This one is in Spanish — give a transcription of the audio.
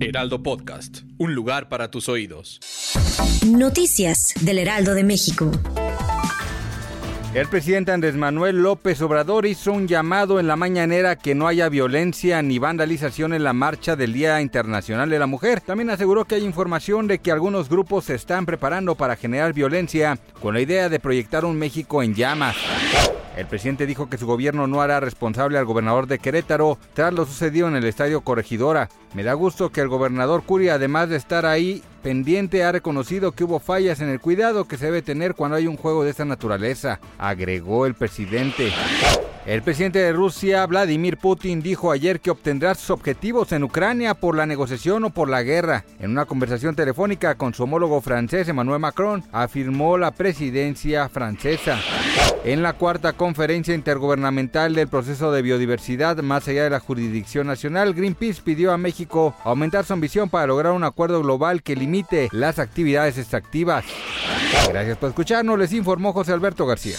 Heraldo Podcast, un lugar para tus oídos. Noticias del Heraldo de México. El presidente Andrés Manuel López Obrador hizo un llamado en la mañanera que no haya violencia ni vandalización en la marcha del Día Internacional de la Mujer. También aseguró que hay información de que algunos grupos se están preparando para generar violencia con la idea de proyectar un México en llamas. El presidente dijo que su gobierno no hará responsable al gobernador de Querétaro tras lo sucedido en el estadio Corregidora. Me da gusto que el gobernador Curia, además de estar ahí pendiente, ha reconocido que hubo fallas en el cuidado que se debe tener cuando hay un juego de esta naturaleza, agregó el presidente. El presidente de Rusia, Vladimir Putin, dijo ayer que obtendrá sus objetivos en Ucrania por la negociación o por la guerra. En una conversación telefónica con su homólogo francés, Emmanuel Macron, afirmó la presidencia francesa. En la cuarta conferencia intergubernamental del proceso de biodiversidad más allá de la jurisdicción nacional, Greenpeace pidió a México aumentar su ambición para lograr un acuerdo global que limite las actividades extractivas. Gracias por escucharnos, les informó José Alberto García.